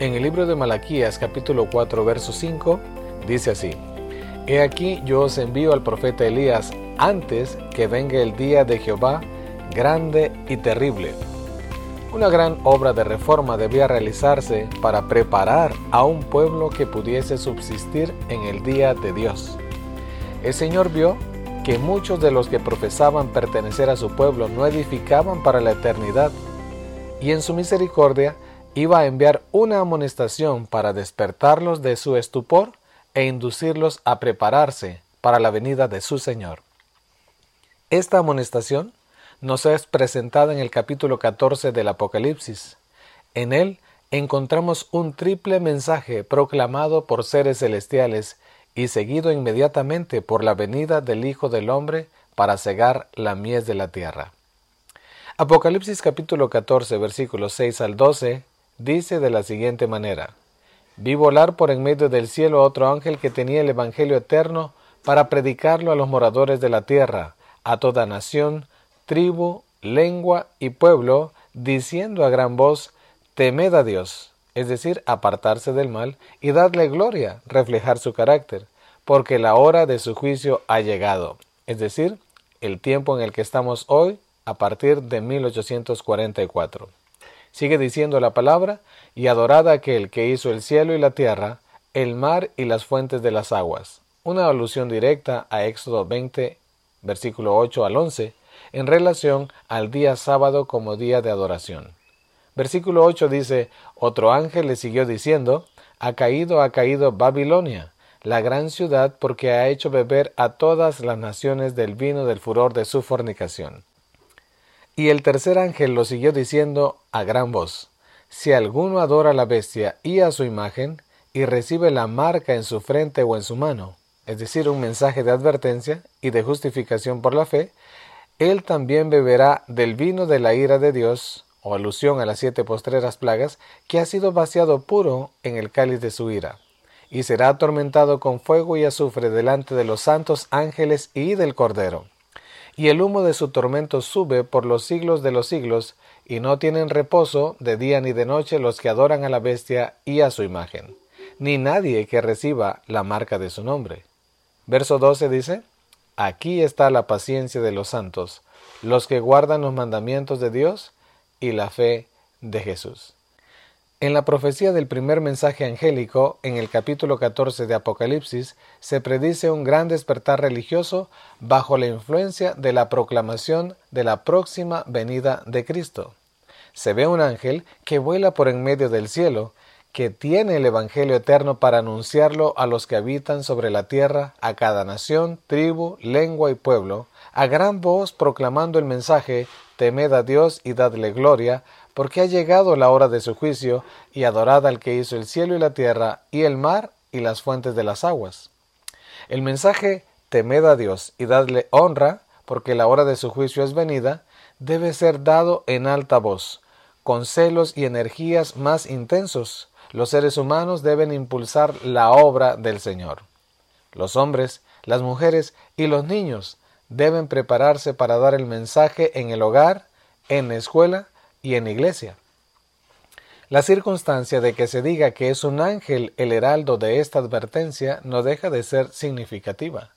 En el libro de Malaquías capítulo 4 verso 5 dice así, He aquí yo os envío al profeta Elías antes que venga el día de Jehová grande y terrible. Una gran obra de reforma debía realizarse para preparar a un pueblo que pudiese subsistir en el día de Dios. El Señor vio que muchos de los que profesaban pertenecer a su pueblo no edificaban para la eternidad, y en su misericordia iba a enviar una amonestación para despertarlos de su estupor e inducirlos a prepararse para la venida de su Señor. Esta amonestación nos es presentada en el capítulo 14 del Apocalipsis. En él encontramos un triple mensaje proclamado por seres celestiales y seguido inmediatamente por la venida del Hijo del Hombre para cegar la mies de la tierra. Apocalipsis capítulo 14 versículos 6 al 12 dice de la siguiente manera, Vi volar por en medio del cielo a otro ángel que tenía el Evangelio eterno para predicarlo a los moradores de la tierra, a toda nación, tribu, lengua y pueblo, diciendo a gran voz, Temed a Dios, es decir, apartarse del mal, y dadle gloria, reflejar su carácter, porque la hora de su juicio ha llegado, es decir, el tiempo en el que estamos hoy, a partir de 1844. Sigue diciendo la palabra, y adorad a aquel que hizo el cielo y la tierra, el mar y las fuentes de las aguas. Una alusión directa a Éxodo 20, versículo 8 al 11, en relación al día sábado como día de adoración. Versículo 8 dice, Otro ángel le siguió diciendo, Ha caído, ha caído Babilonia, la gran ciudad, porque ha hecho beber a todas las naciones del vino del furor de su fornicación. Y el tercer ángel lo siguió diciendo a gran voz, Si alguno adora a la bestia y a su imagen, y recibe la marca en su frente o en su mano, es decir, un mensaje de advertencia y de justificación por la fe, él también beberá del vino de la ira de Dios, o alusión a las siete postreras plagas, que ha sido vaciado puro en el cáliz de su ira, y será atormentado con fuego y azufre delante de los santos ángeles y del Cordero y el humo de su tormento sube por los siglos de los siglos, y no tienen reposo de día ni de noche los que adoran a la bestia y a su imagen, ni nadie que reciba la marca de su nombre. Verso 12 dice, Aquí está la paciencia de los santos, los que guardan los mandamientos de Dios y la fe de Jesús. En la profecía del primer mensaje angélico, en el capítulo 14 de Apocalipsis, se predice un gran despertar religioso bajo la influencia de la proclamación de la próxima venida de Cristo. Se ve un ángel que vuela por en medio del cielo, que tiene el Evangelio eterno para anunciarlo a los que habitan sobre la tierra, a cada nación, tribu, lengua y pueblo, a gran voz proclamando el mensaje, temed a Dios y dadle gloria, porque ha llegado la hora de su juicio, y adorad al que hizo el cielo y la tierra, y el mar y las fuentes de las aguas. El mensaje temed a Dios y dadle honra, porque la hora de su juicio es venida, debe ser dado en alta voz, con celos y energías más intensos. Los seres humanos deben impulsar la obra del Señor. Los hombres, las mujeres y los niños deben prepararse para dar el mensaje en el hogar, en la escuela y en iglesia. La circunstancia de que se diga que es un ángel el heraldo de esta advertencia no deja de ser significativa.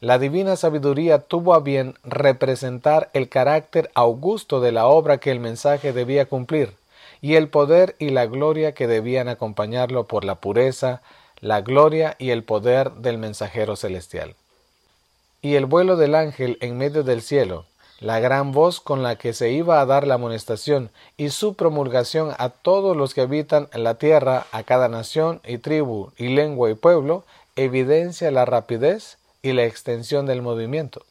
La divina sabiduría tuvo a bien representar el carácter augusto de la obra que el mensaje debía cumplir, y el poder y la gloria que debían acompañarlo por la pureza, la gloria y el poder del mensajero celestial. Y el vuelo del ángel en medio del cielo, la gran voz con la que se iba a dar la amonestación y su promulgación a todos los que habitan la tierra, a cada nación y tribu y lengua y pueblo, evidencia la rapidez y la extensión del movimiento.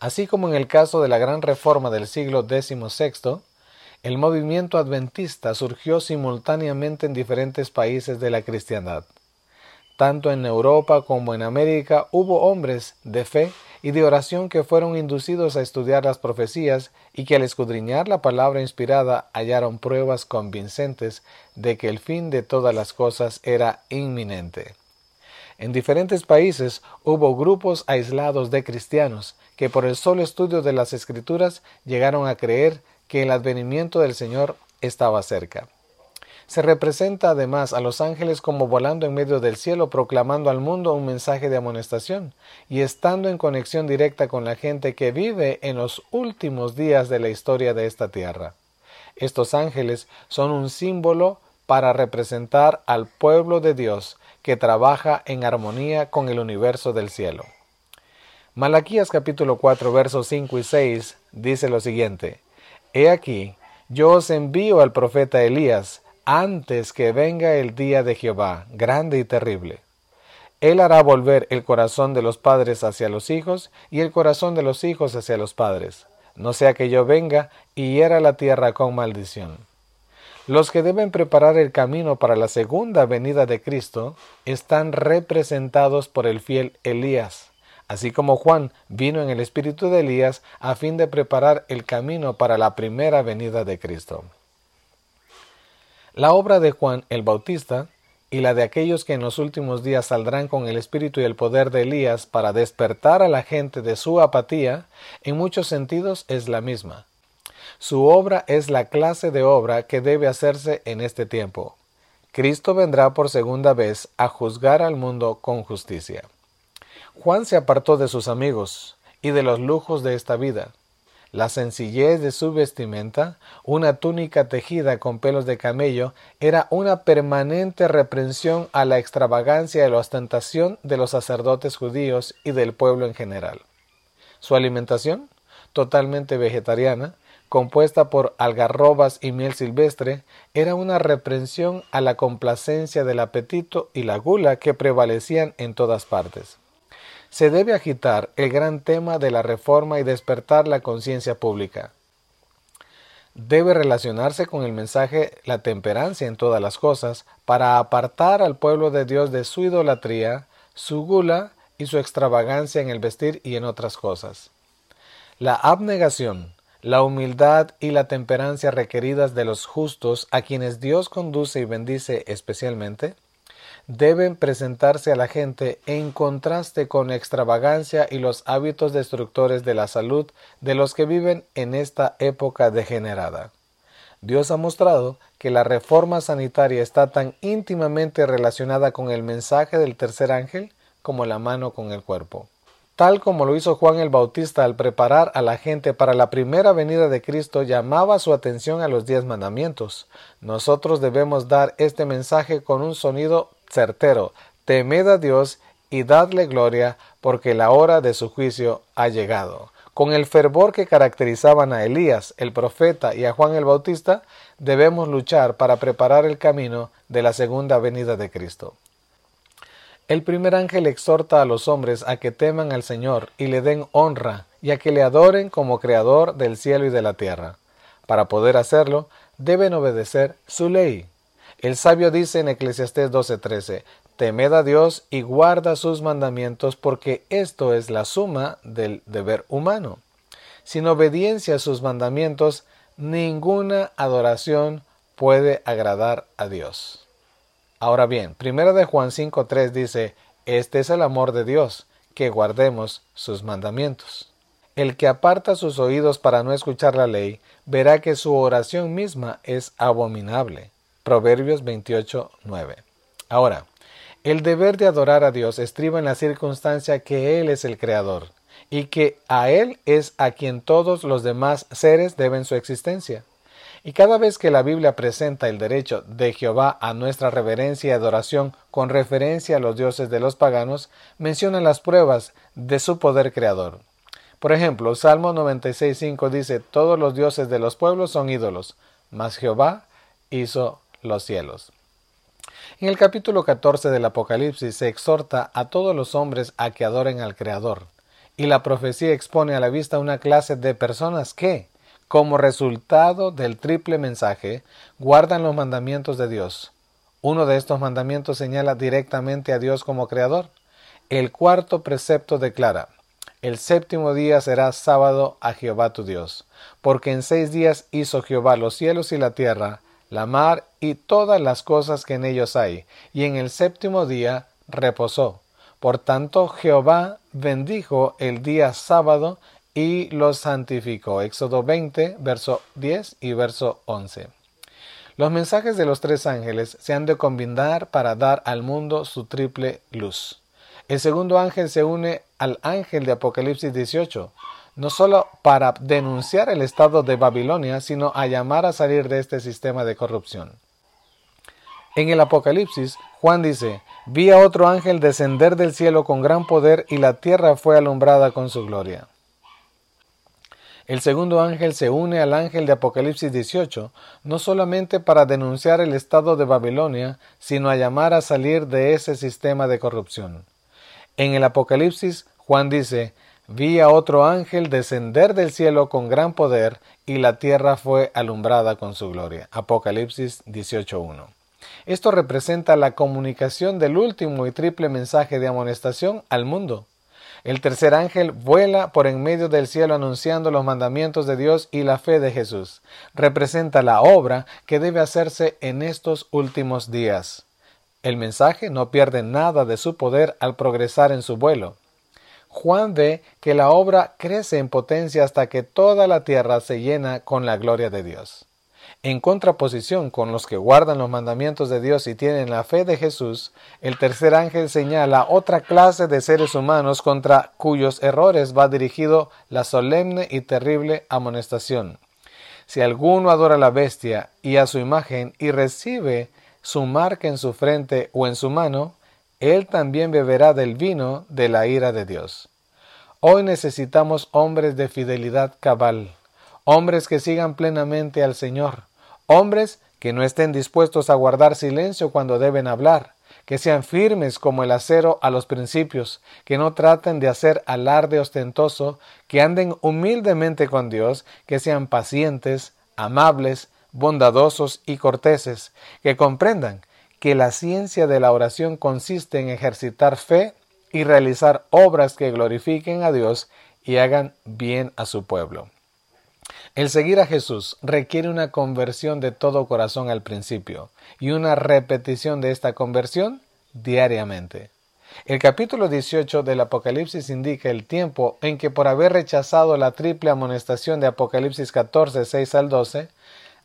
Así como en el caso de la gran reforma del siglo XVI, el movimiento adventista surgió simultáneamente en diferentes países de la cristiandad. Tanto en Europa como en América hubo hombres de fe y de oración que fueron inducidos a estudiar las profecías y que al escudriñar la palabra inspirada hallaron pruebas convincentes de que el fin de todas las cosas era inminente. En diferentes países hubo grupos aislados de cristianos que por el solo estudio de las escrituras llegaron a creer que el advenimiento del Señor estaba cerca. Se representa además a los ángeles como volando en medio del cielo proclamando al mundo un mensaje de amonestación y estando en conexión directa con la gente que vive en los últimos días de la historia de esta tierra. Estos ángeles son un símbolo para representar al pueblo de Dios que trabaja en armonía con el universo del cielo. Malaquías capítulo 4 versos 5 y 6 dice lo siguiente, He aquí, yo os envío al profeta Elías, antes que venga el día de Jehová, grande y terrible. Él hará volver el corazón de los padres hacia los hijos y el corazón de los hijos hacia los padres, no sea que yo venga y hiera la tierra con maldición. Los que deben preparar el camino para la segunda venida de Cristo están representados por el fiel Elías, así como Juan vino en el espíritu de Elías a fin de preparar el camino para la primera venida de Cristo. La obra de Juan el Bautista y la de aquellos que en los últimos días saldrán con el espíritu y el poder de Elías para despertar a la gente de su apatía, en muchos sentidos es la misma. Su obra es la clase de obra que debe hacerse en este tiempo. Cristo vendrá por segunda vez a juzgar al mundo con justicia. Juan se apartó de sus amigos y de los lujos de esta vida la sencillez de su vestimenta, una túnica tejida con pelos de camello, era una permanente reprensión a la extravagancia y la ostentación de los sacerdotes judíos y del pueblo en general. Su alimentación, totalmente vegetariana, compuesta por algarrobas y miel silvestre, era una reprensión a la complacencia del apetito y la gula que prevalecían en todas partes se debe agitar el gran tema de la reforma y despertar la conciencia pública. Debe relacionarse con el mensaje la temperancia en todas las cosas para apartar al pueblo de Dios de su idolatría, su gula y su extravagancia en el vestir y en otras cosas. La abnegación, la humildad y la temperancia requeridas de los justos a quienes Dios conduce y bendice especialmente, deben presentarse a la gente en contraste con extravagancia y los hábitos destructores de la salud de los que viven en esta época degenerada. Dios ha mostrado que la reforma sanitaria está tan íntimamente relacionada con el mensaje del tercer ángel como la mano con el cuerpo. Tal como lo hizo Juan el Bautista al preparar a la gente para la primera venida de Cristo, llamaba su atención a los diez mandamientos. Nosotros debemos dar este mensaje con un sonido certero, temed a Dios y dadle gloria, porque la hora de su juicio ha llegado. Con el fervor que caracterizaban a Elías, el profeta, y a Juan el Bautista, debemos luchar para preparar el camino de la segunda venida de Cristo. El primer ángel exhorta a los hombres a que teman al Señor y le den honra y a que le adoren como creador del cielo y de la tierra. Para poder hacerlo, deben obedecer su ley. El sabio dice en Eclesiastés 12:13, Temed a Dios y guarda sus mandamientos porque esto es la suma del deber humano. Sin obediencia a sus mandamientos, ninguna adoración puede agradar a Dios. Ahora bien, primero de Juan 5:3 dice, Este es el amor de Dios, que guardemos sus mandamientos. El que aparta sus oídos para no escuchar la ley, verá que su oración misma es abominable. Proverbios 28, 9. Ahora, el deber de adorar a Dios estriba en la circunstancia que Él es el Creador y que a Él es a quien todos los demás seres deben su existencia. Y cada vez que la Biblia presenta el derecho de Jehová a nuestra reverencia y adoración con referencia a los dioses de los paganos, menciona las pruebas de su poder creador. Por ejemplo, Salmo 96.5 dice, Todos los dioses de los pueblos son ídolos, mas Jehová hizo los cielos. En el capítulo 14 del Apocalipsis se exhorta a todos los hombres a que adoren al Creador, y la profecía expone a la vista una clase de personas que, como resultado del triple mensaje, guardan los mandamientos de Dios. Uno de estos mandamientos señala directamente a Dios como Creador. El cuarto precepto declara, el séptimo día será sábado a Jehová tu Dios, porque en seis días hizo Jehová los cielos y la tierra, la mar y todas las cosas que en ellos hay, y en el séptimo día reposó. Por tanto, Jehová bendijo el día sábado y lo santificó. Éxodo 20, verso 10 y verso 11. Los mensajes de los tres ángeles se han de combinar para dar al mundo su triple luz. El segundo ángel se une al ángel de Apocalipsis 18, no solo para denunciar el estado de Babilonia, sino a llamar a salir de este sistema de corrupción. En el Apocalipsis, Juan dice, vi a otro ángel descender del cielo con gran poder y la tierra fue alumbrada con su gloria. El segundo ángel se une al ángel de Apocalipsis 18, no solamente para denunciar el estado de Babilonia, sino a llamar a salir de ese sistema de corrupción. En el Apocalipsis, Juan dice, vi a otro ángel descender del cielo con gran poder y la tierra fue alumbrada con su gloria. Apocalipsis 18.1. Esto representa la comunicación del último y triple mensaje de amonestación al mundo. El tercer ángel vuela por en medio del cielo anunciando los mandamientos de Dios y la fe de Jesús. Representa la obra que debe hacerse en estos últimos días. El mensaje no pierde nada de su poder al progresar en su vuelo. Juan ve que la obra crece en potencia hasta que toda la tierra se llena con la gloria de Dios. En contraposición con los que guardan los mandamientos de Dios y tienen la fe de Jesús, el tercer ángel señala otra clase de seres humanos contra cuyos errores va dirigido la solemne y terrible amonestación. Si alguno adora a la bestia y a su imagen y recibe su marca en su frente o en su mano, él también beberá del vino de la ira de Dios. Hoy necesitamos hombres de fidelidad cabal, hombres que sigan plenamente al Señor, Hombres que no estén dispuestos a guardar silencio cuando deben hablar, que sean firmes como el acero a los principios, que no traten de hacer alarde ostentoso, que anden humildemente con Dios, que sean pacientes, amables, bondadosos y corteses, que comprendan que la ciencia de la oración consiste en ejercitar fe y realizar obras que glorifiquen a Dios y hagan bien a su pueblo. El seguir a Jesús requiere una conversión de todo corazón al principio y una repetición de esta conversión diariamente. El capítulo 18 del Apocalipsis indica el tiempo en que por haber rechazado la triple amonestación de Apocalipsis 14, 6 al 12,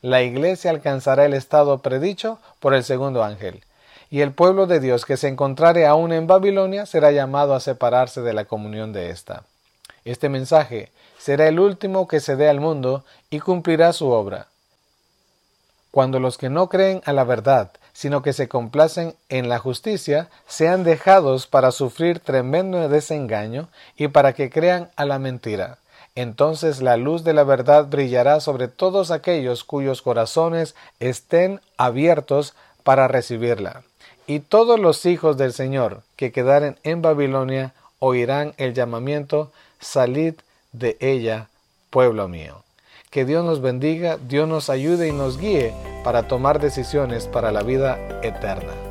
la iglesia alcanzará el estado predicho por el segundo ángel, y el pueblo de Dios que se encontrare aún en Babilonia será llamado a separarse de la comunión de ésta. Este mensaje será el último que se dé al mundo y cumplirá su obra. Cuando los que no creen a la verdad, sino que se complacen en la justicia, sean dejados para sufrir tremendo desengaño y para que crean a la mentira. Entonces la luz de la verdad brillará sobre todos aquellos cuyos corazones estén abiertos para recibirla. Y todos los hijos del Señor que quedaren en Babilonia oirán el llamamiento Salid de ella, pueblo mío. Que Dios nos bendiga, Dios nos ayude y nos guíe para tomar decisiones para la vida eterna.